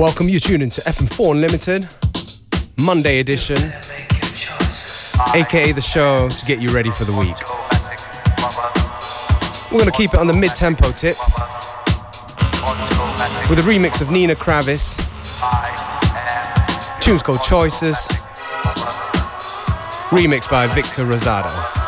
Welcome, you tune into FM4 Unlimited, Monday edition, aka the show to get you ready for the week. We're going to keep it on the mid tempo tip with a remix of Nina Kraviz. Tune's called Choices, remixed by Victor Rosado.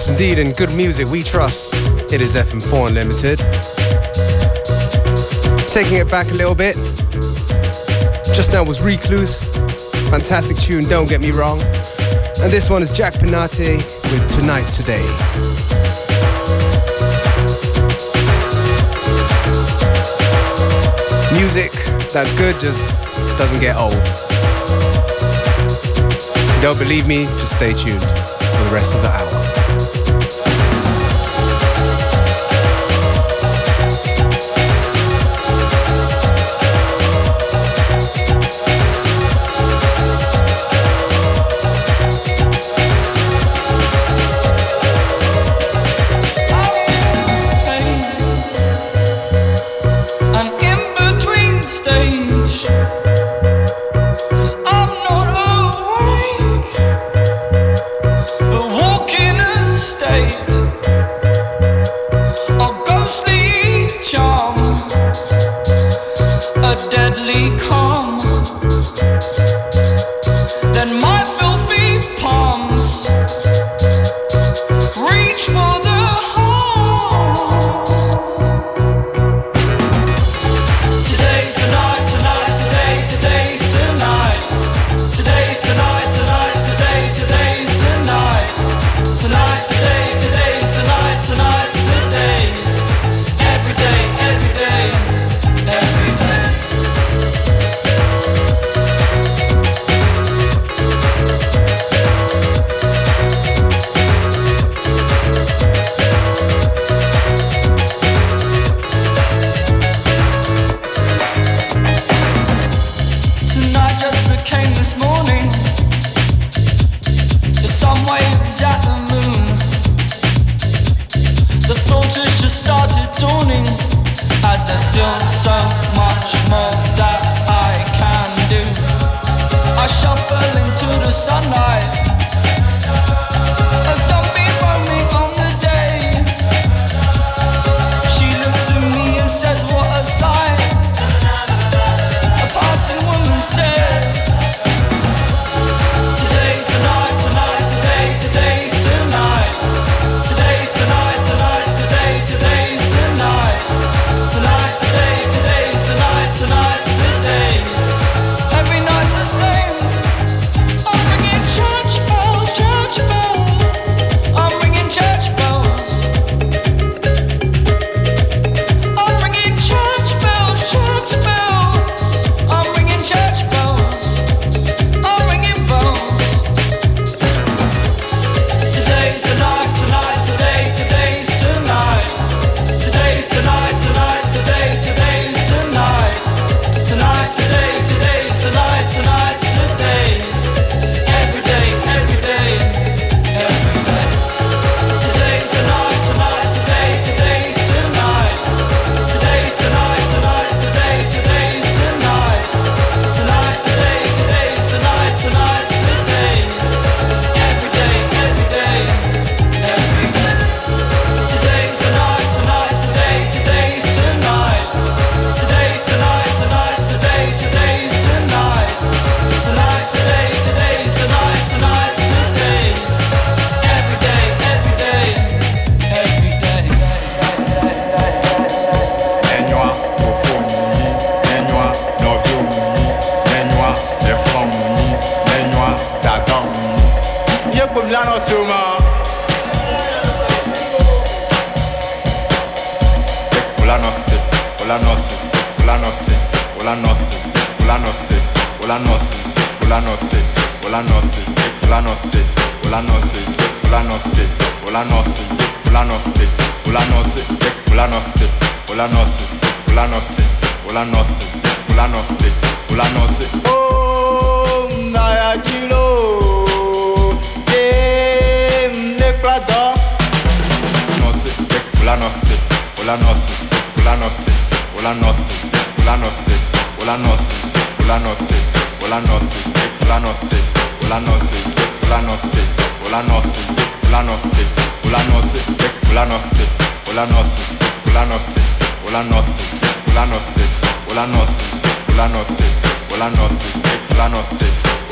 Yes, indeed, in good music we trust. It is FM4 Unlimited. Taking it back a little bit. Just now was Recluse. Fantastic tune, don't get me wrong. And this one is Jack Pinati with Tonight's Today. Music that's good just doesn't get old. Don't believe me, just stay tuned for the rest of the hour.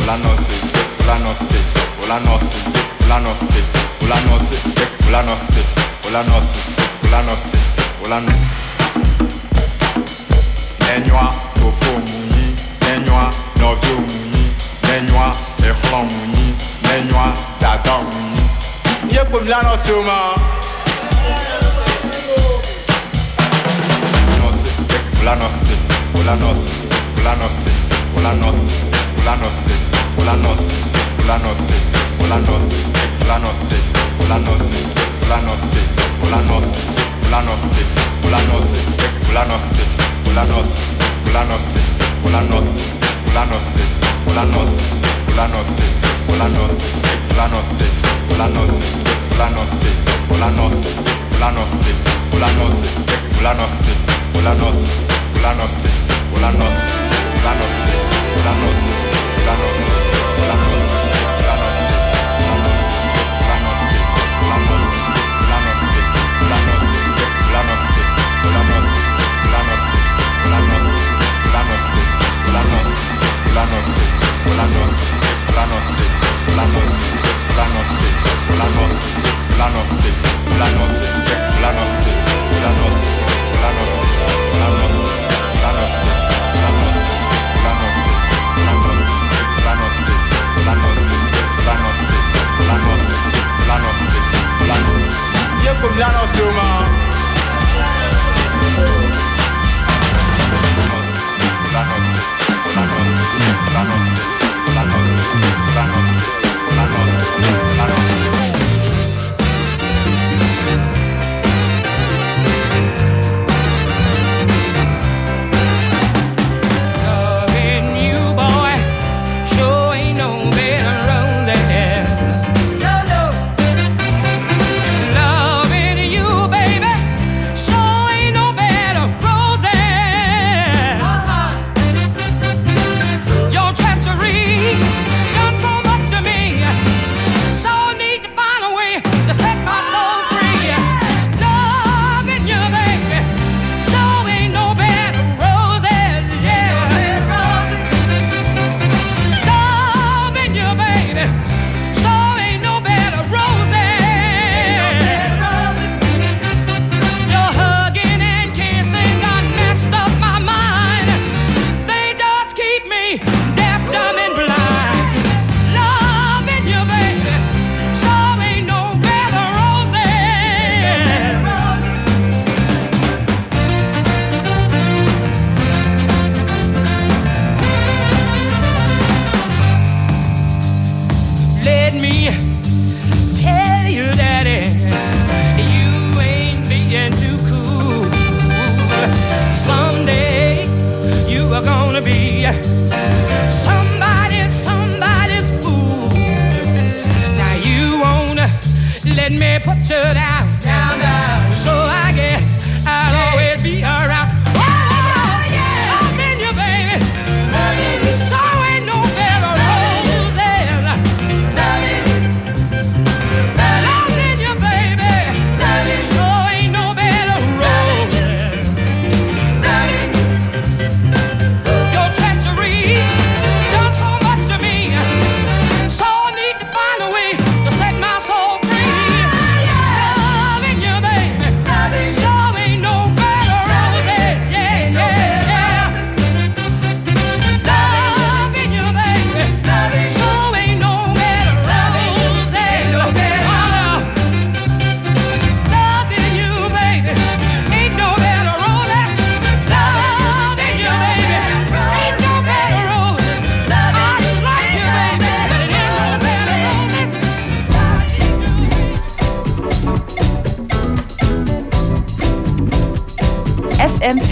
la noce, la noce, la noce, la noce, la noce, la noce, la noce, la noce, la noce. Nenhua, fofo muni, nenhua, novio muni, nenhua, erlon muni, nenhua, dadan muni. Yé pou la noce ou ma. Noce, la noce, la noce, la noce, la noce, la noce. Ulanos, Ulanos, Ulanos, Ulanos, Ulanos. La noche, la planos, planos, planos, planos, planos, planos, planos. Bienvenue à nos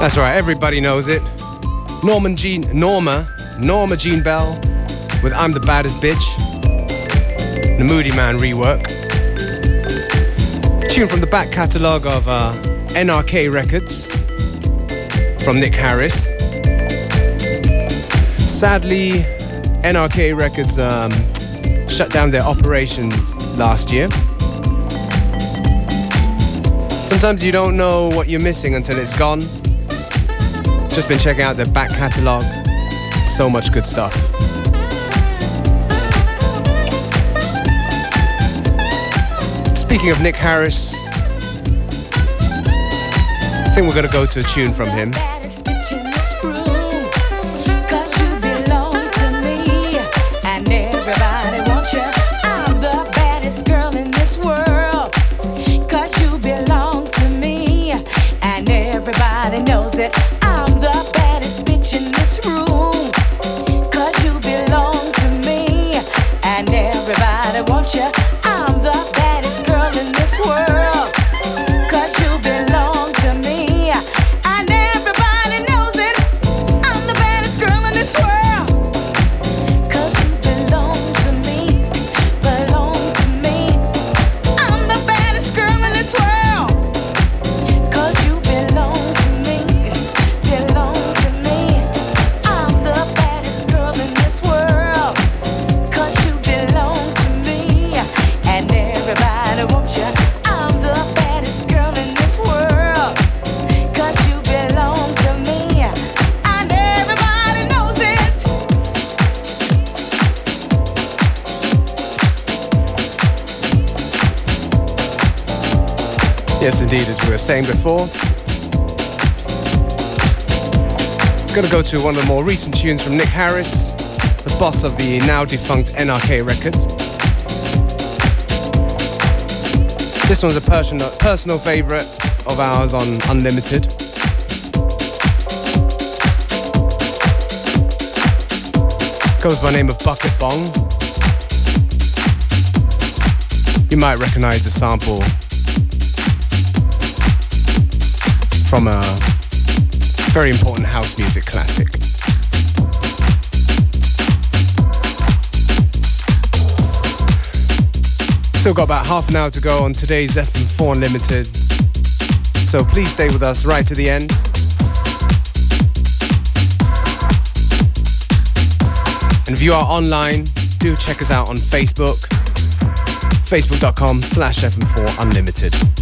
That's right, everybody knows it. Norman Jean, Norma, Norma Jean Bell with I'm the Baddest Bitch. The Moodymann rework. Tune from the back catalogue of uh, NRK Records from Nick Harris. Sadly, NRK Records um, shut down their operations last year. Sometimes you don't know what you're missing until it's gone. Just been checking out their back catalogue. So much good stuff. Speaking of Nick Harris, I think we're gonna go to a tune from him. Indeed, as we were saying before. Gonna go to one of the more recent tunes from Nick Harris, the boss of the now defunct NRK Records. This one's a personal, personal favorite of ours on Unlimited. Goes by the name of Bucket Bong. You might recognize the sample from a very important house music classic. Still got about half an hour to go on today's FM4 Unlimited, so please stay with us right to the end. And if you are online, do check us out on Facebook, facebook.com slash FM4 Unlimited.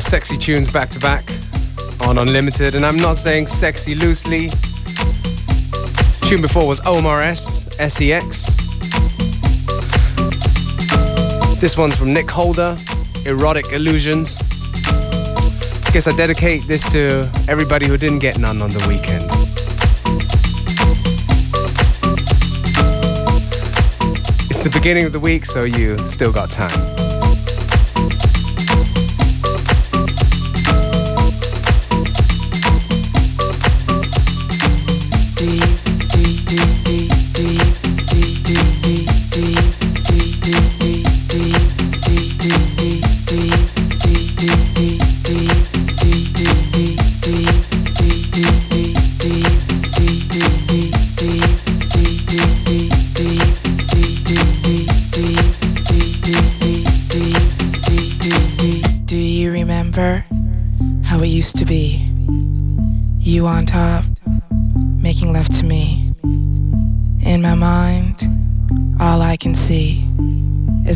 Of sexy tunes back to back on Unlimited, and I'm not saying sexy loosely. Tune before was Omar S, SEX. This one's from Nick Holder, Erotic Illusions. I Guess I dedicate this to everybody who didn't get none on the weekend. It's the beginning of the week, so you still got time.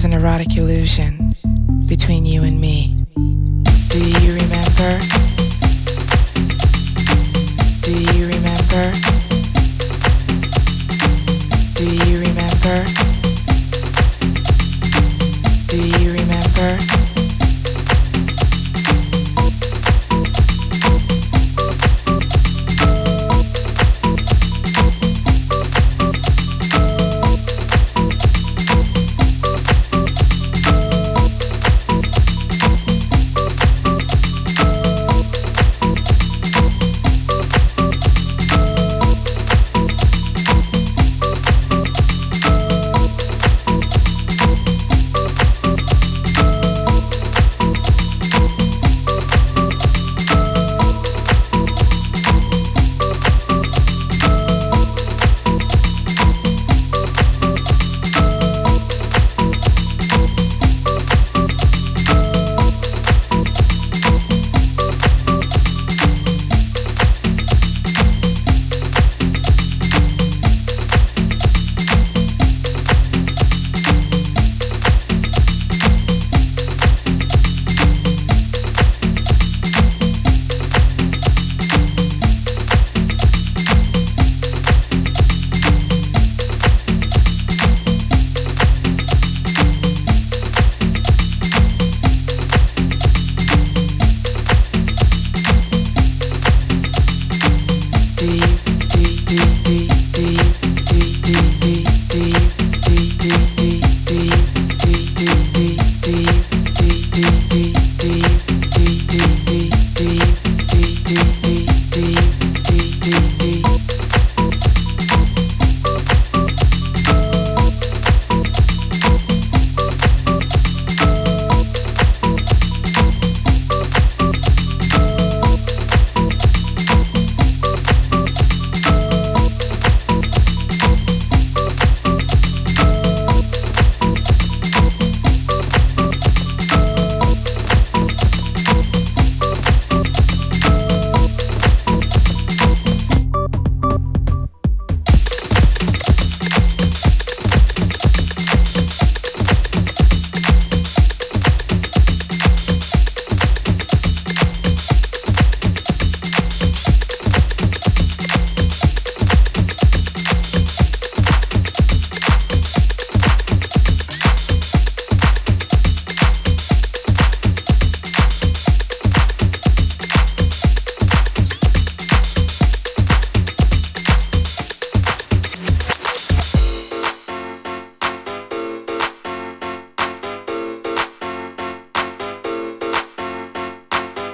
an erotic illusion between you and me.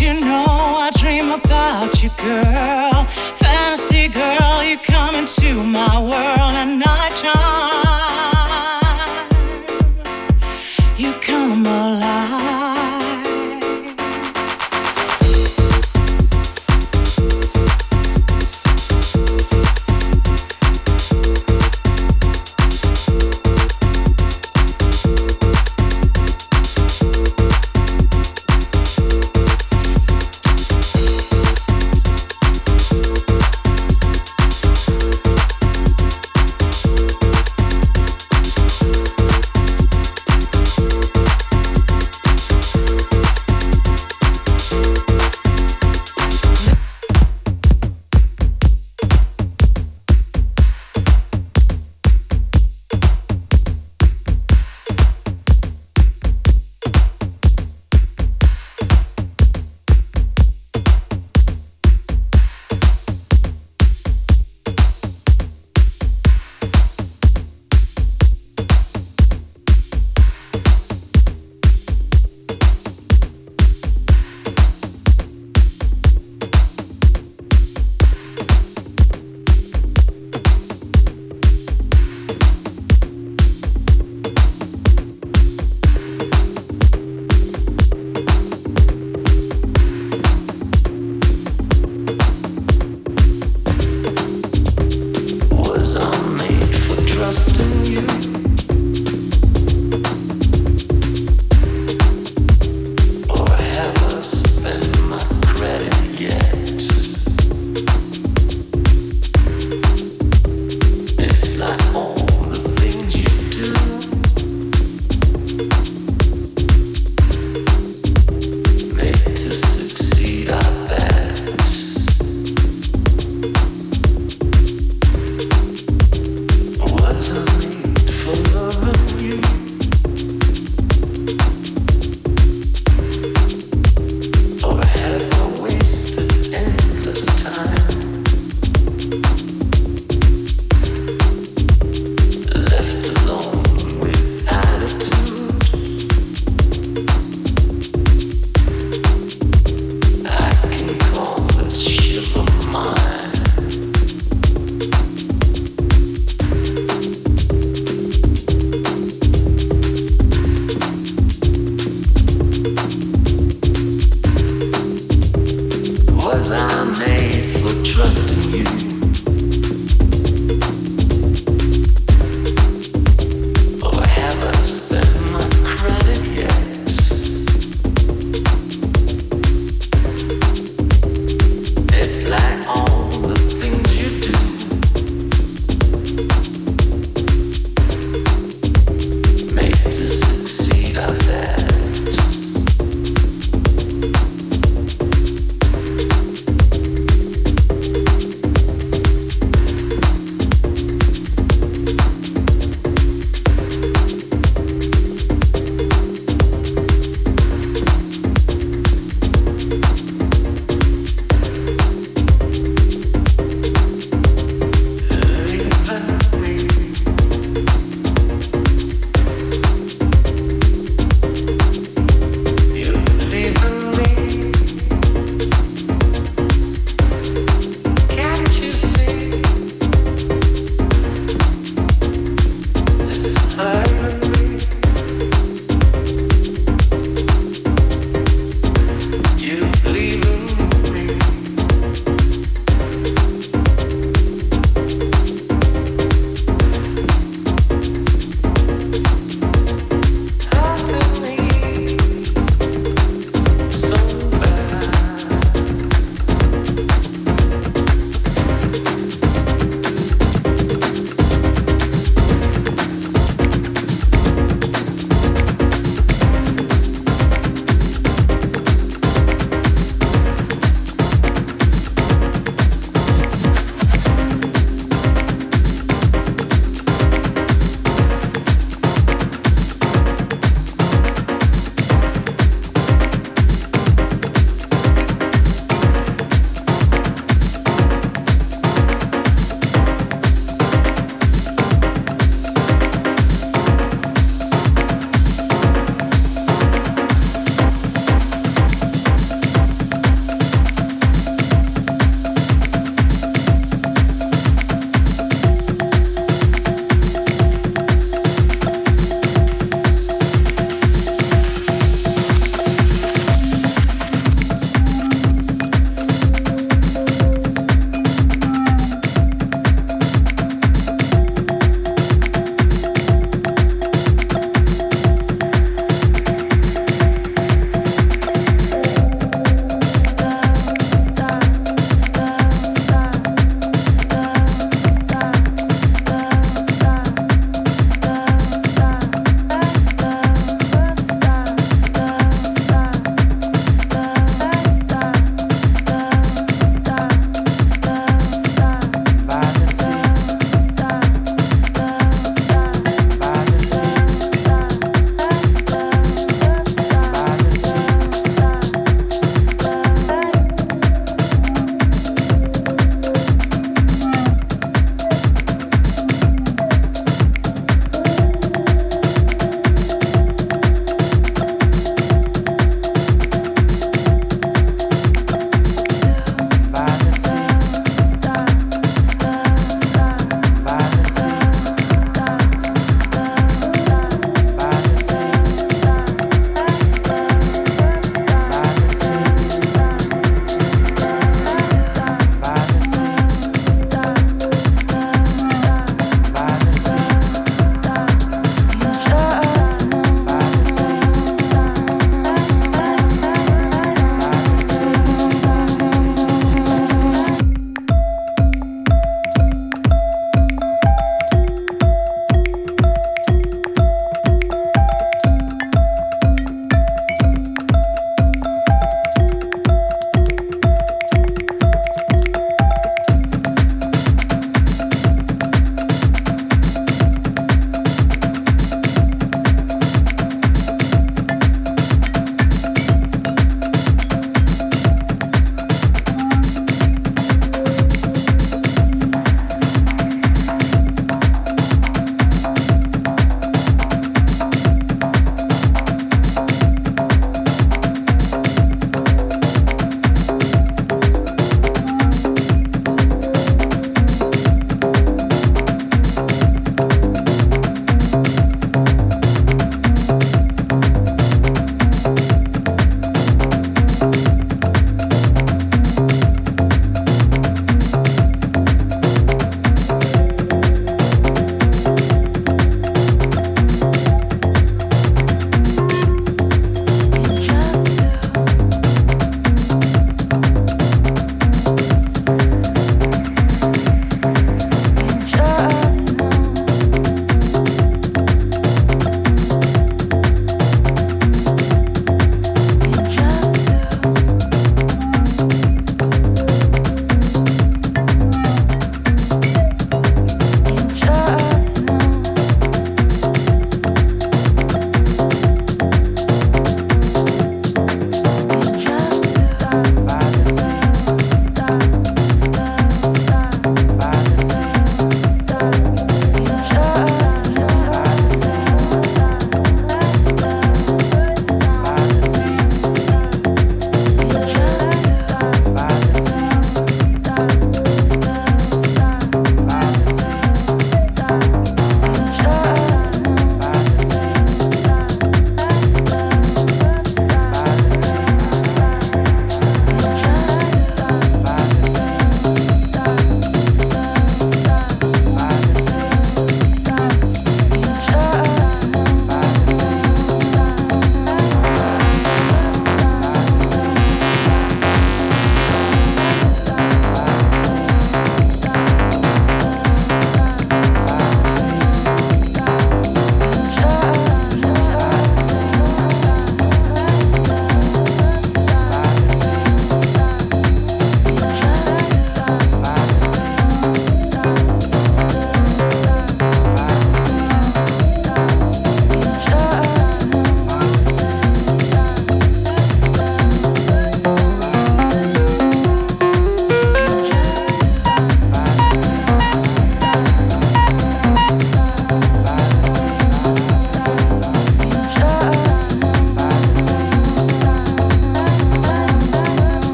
You know I dream about you, girl? Fantasy girl, you come into my world at night time.